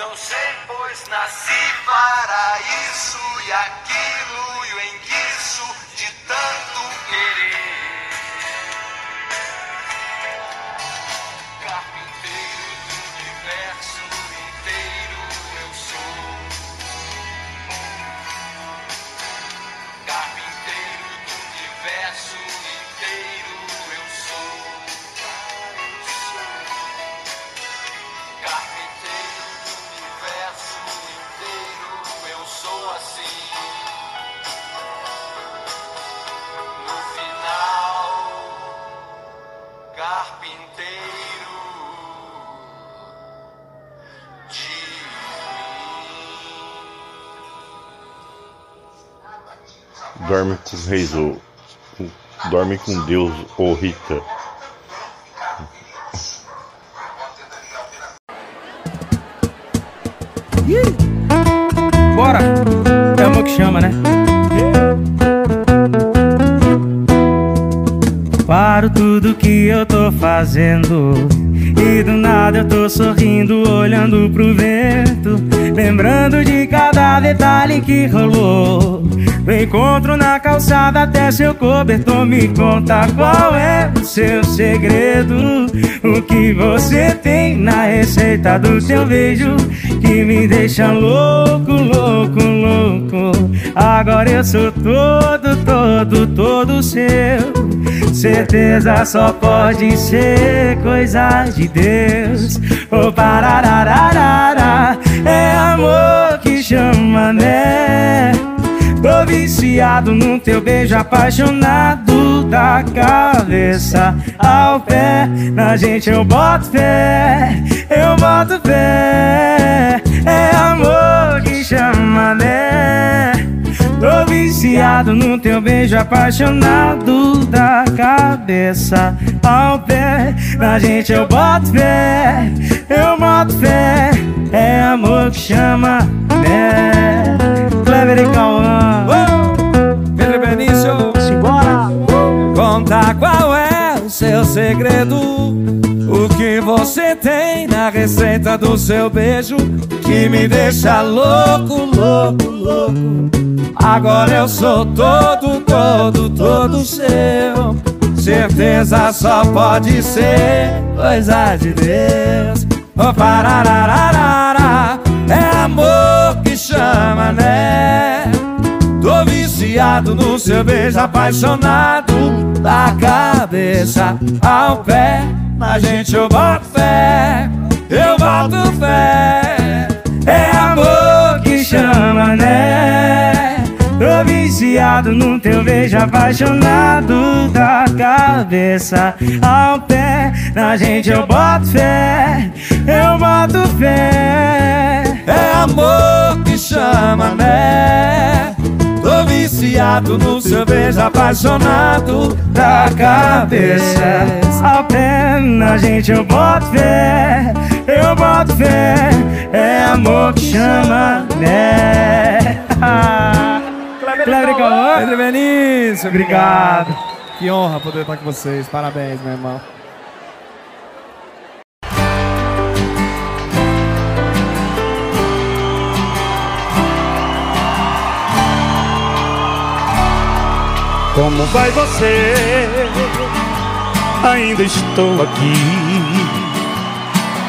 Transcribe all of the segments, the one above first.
Não sei, pois nasci para isso e aquilo e o enguiço de tanto Dorme com os reis, ou dorme com Deus, ou Rita. Bora! É amor que chama, né? Paro tudo que eu tô fazendo E do nada eu tô sorrindo, olhando pro vento Lembrando de cada detalhe que rolou Do encontro na calçada até seu cobertor Me conta qual é o seu segredo O que você tem na receita do seu beijo Que me deixa louco, louco, louco Agora eu sou todo, todo, todo seu Certeza só pode ser coisa de Deus. Oh, pararararara, é amor que chama, né? Tô viciado no teu beijo, apaixonado da cabeça ao pé. Na gente eu boto fé, eu boto fé. É amor que chama, né? Tô viciado no teu beijo, apaixonado da cabeça ao pé. Na gente eu boto fé, eu boto fé. É amor que chama, né? E Cauã. Pedro Benício, Simbora! conta qual é o seu segredo. O que você tem na receita do seu beijo que me deixa louco, louco, louco. Agora eu sou todo, todo, todo seu. Certeza só pode ser coisa de Deus. Oh, pararararara, é amor que chama, né? Viciado no seu beijo, apaixonado da cabeça ao pé. Na gente eu boto fé, eu boto fé. É amor que chama, né? Tô viciado no teu beijo, apaixonado da cabeça ao pé. Na gente eu boto fé, eu boto fé. É amor que chama, né? Viciado no beijo, apaixonado da cabeça pé. Na gente eu boto fé, eu boto fé. É amor que chama, né? Cleber Cauã. Pedro Benício, Obrigado. Que honra poder estar com vocês. Parabéns, meu irmão. Como vai você? Ainda estou aqui,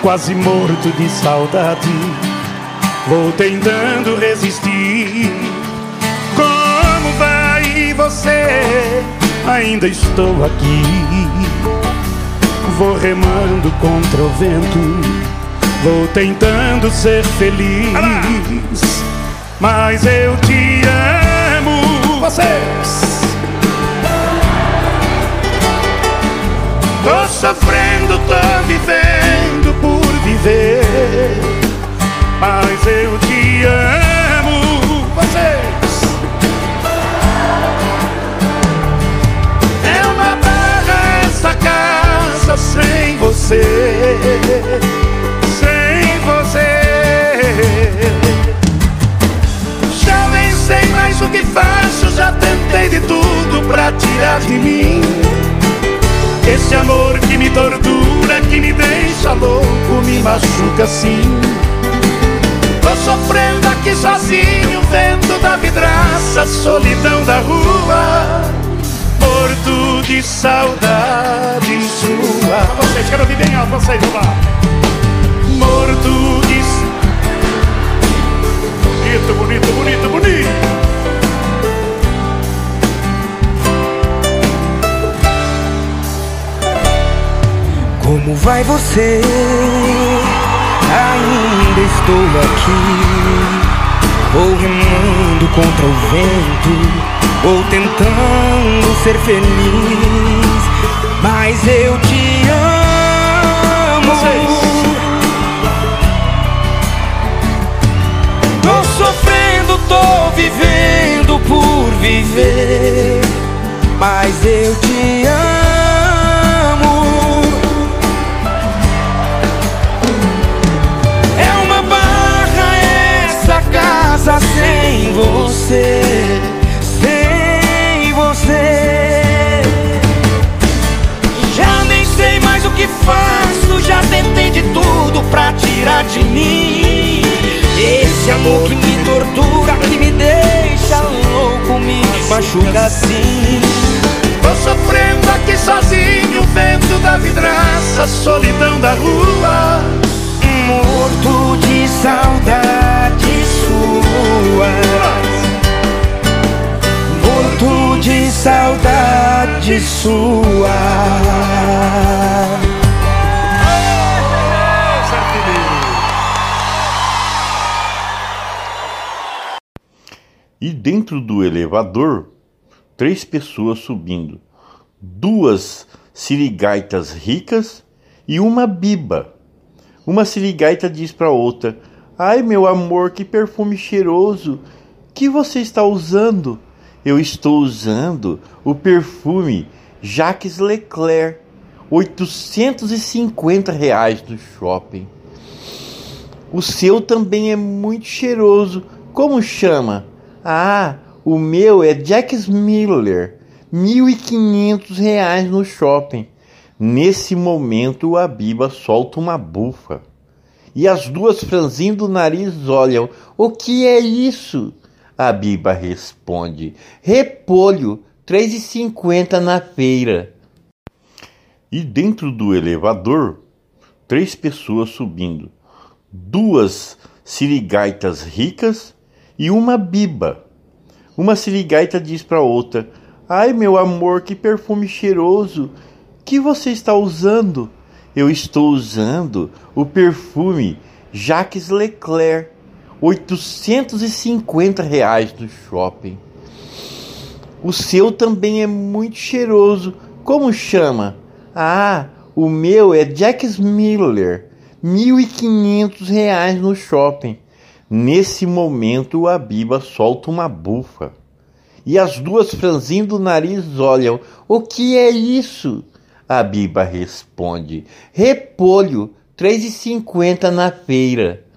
quase morto de saudade. Vou tentando resistir. Como vai você? Ainda estou aqui, vou remando contra o vento. Vou tentando ser feliz, mas eu te amo. Vocês. Sofrendo, tô vivendo por viver. Mas eu te amo, vocês. É uma barra essa casa sem você. Sem você. Já nem sei mais o que faço, já tentei de tudo pra tirar de mim. Me deixa louco, me machuca assim. Tô sofrendo aqui sozinho, vento da vidraça, solidão da rua, morto de saudade sua. Vocês, quero ouvir bem alto, vocês, vamos lá. Morto vai você? Ainda estou aqui, vou remando contra o vento, vou tentando ser feliz, mas eu te amo. Tô sofrendo, tô vivendo por viver, mas eu te amo. Você, sem você. Já nem sei mais o que faço, já tentei de tudo pra tirar de mim. Esse amor que me tortura, que me deixa louco, me machuca assim. Tô sofrendo aqui sozinho, vento da vidraça, solidão da rua. Morto de saudade saudade sua E dentro do elevador, três pessoas subindo. Duas sirigaitas ricas e uma biba. Uma sirigaita diz para outra: Ai, meu amor, que perfume cheiroso! Que você está usando? Eu estou usando o perfume Jacques Leclerc, 850 reais no shopping. O seu também é muito cheiroso. Como chama? Ah, o meu é Jacques Miller, 1.500 reais no shopping. Nesse momento, a Biba solta uma bufa. E as duas franzindo o nariz olham: O que é isso? A Biba responde: Repolho, três e cinquenta na feira. E dentro do elevador, três pessoas subindo. Duas sirigaitas ricas e uma biba. Uma sirigaita diz para outra: Ai, meu amor, que perfume cheiroso! Que você está usando? eu estou usando o perfume Jacques Leclerc, 850 reais no shopping. O seu também é muito cheiroso. Como chama? Ah, o meu é Jacques Miller, 1.500 reais no shopping. Nesse momento, a Biba solta uma bufa. E as duas franzindo o nariz olham. O que é isso? A Biba responde: Repolho, três e cinquenta na feira.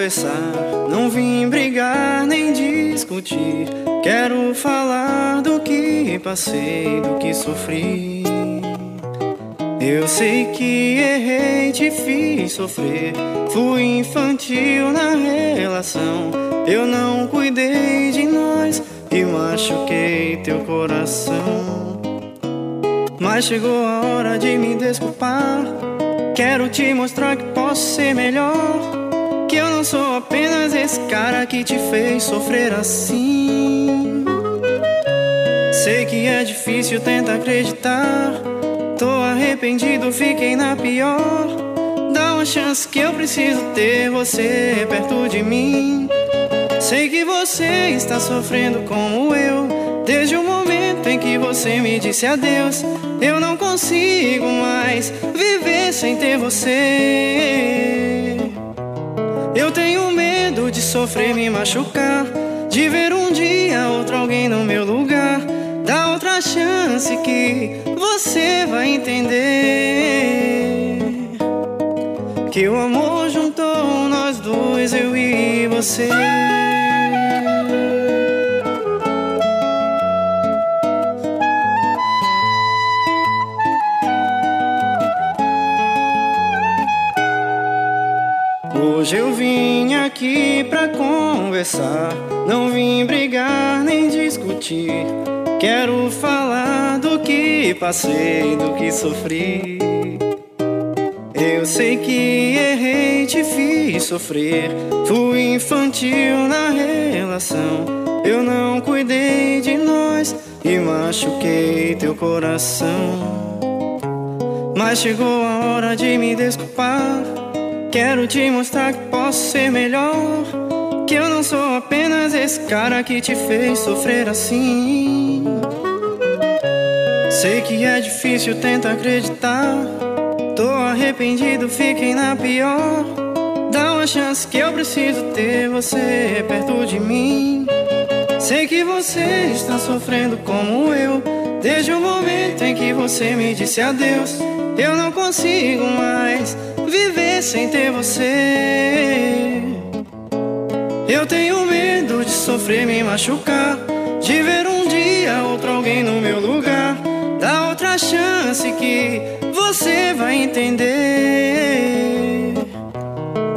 Conversar, não vim brigar nem discutir. Quero falar do que passei, do que sofri. Eu sei que errei, te fiz sofrer. Fui infantil na relação. Eu não cuidei de nós e machuquei teu coração. Mas chegou a hora de me desculpar. Quero te mostrar que posso ser melhor. Que eu não sou apenas esse cara que te fez sofrer assim. Sei que é difícil tentar acreditar. Tô arrependido, fiquei na pior. Dá uma chance que eu preciso ter você perto de mim. Sei que você está sofrendo como eu. Desde o momento em que você me disse adeus, eu não consigo mais viver sem ter você. Eu tenho medo de sofrer, me machucar, de ver um dia outro alguém no meu lugar. Dá outra chance que você vai entender que o amor juntou nós dois, eu e você. Hoje eu vim aqui pra conversar, não vim brigar nem discutir. Quero falar do que passei, do que sofri. Eu sei que errei, te fiz sofrer. Fui infantil na relação. Eu não cuidei de nós e machuquei teu coração. Mas chegou a hora de me desculpar. Quero te mostrar que posso ser melhor. Que eu não sou apenas esse cara que te fez sofrer assim. Sei que é difícil, tenta acreditar. Tô arrependido, fiquei na pior. Dá uma chance que eu preciso ter você perto de mim. Sei que você está sofrendo como eu. Desde o momento em que você me disse adeus, eu não consigo mais viver sem ter você. Eu tenho medo de sofrer, me machucar, de ver um dia outro alguém no meu lugar. Dá outra chance que você vai entender.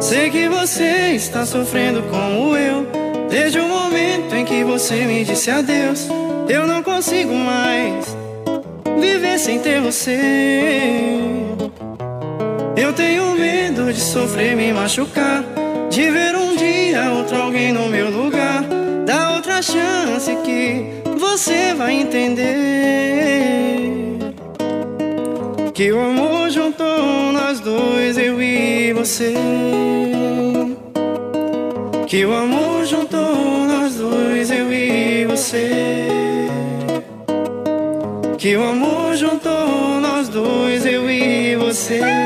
Sei que você está sofrendo como eu. Desde o momento em que você me disse adeus, eu não consigo mais viver sem ter você. Eu tenho medo de sofrer, me machucar, de ver um dia outro alguém no meu lugar. Dá outra chance que você vai entender. Que o amor juntou nós dois, eu e você. Que o amor juntou nós dois, eu e você. Que o amor juntou nós dois, eu e você.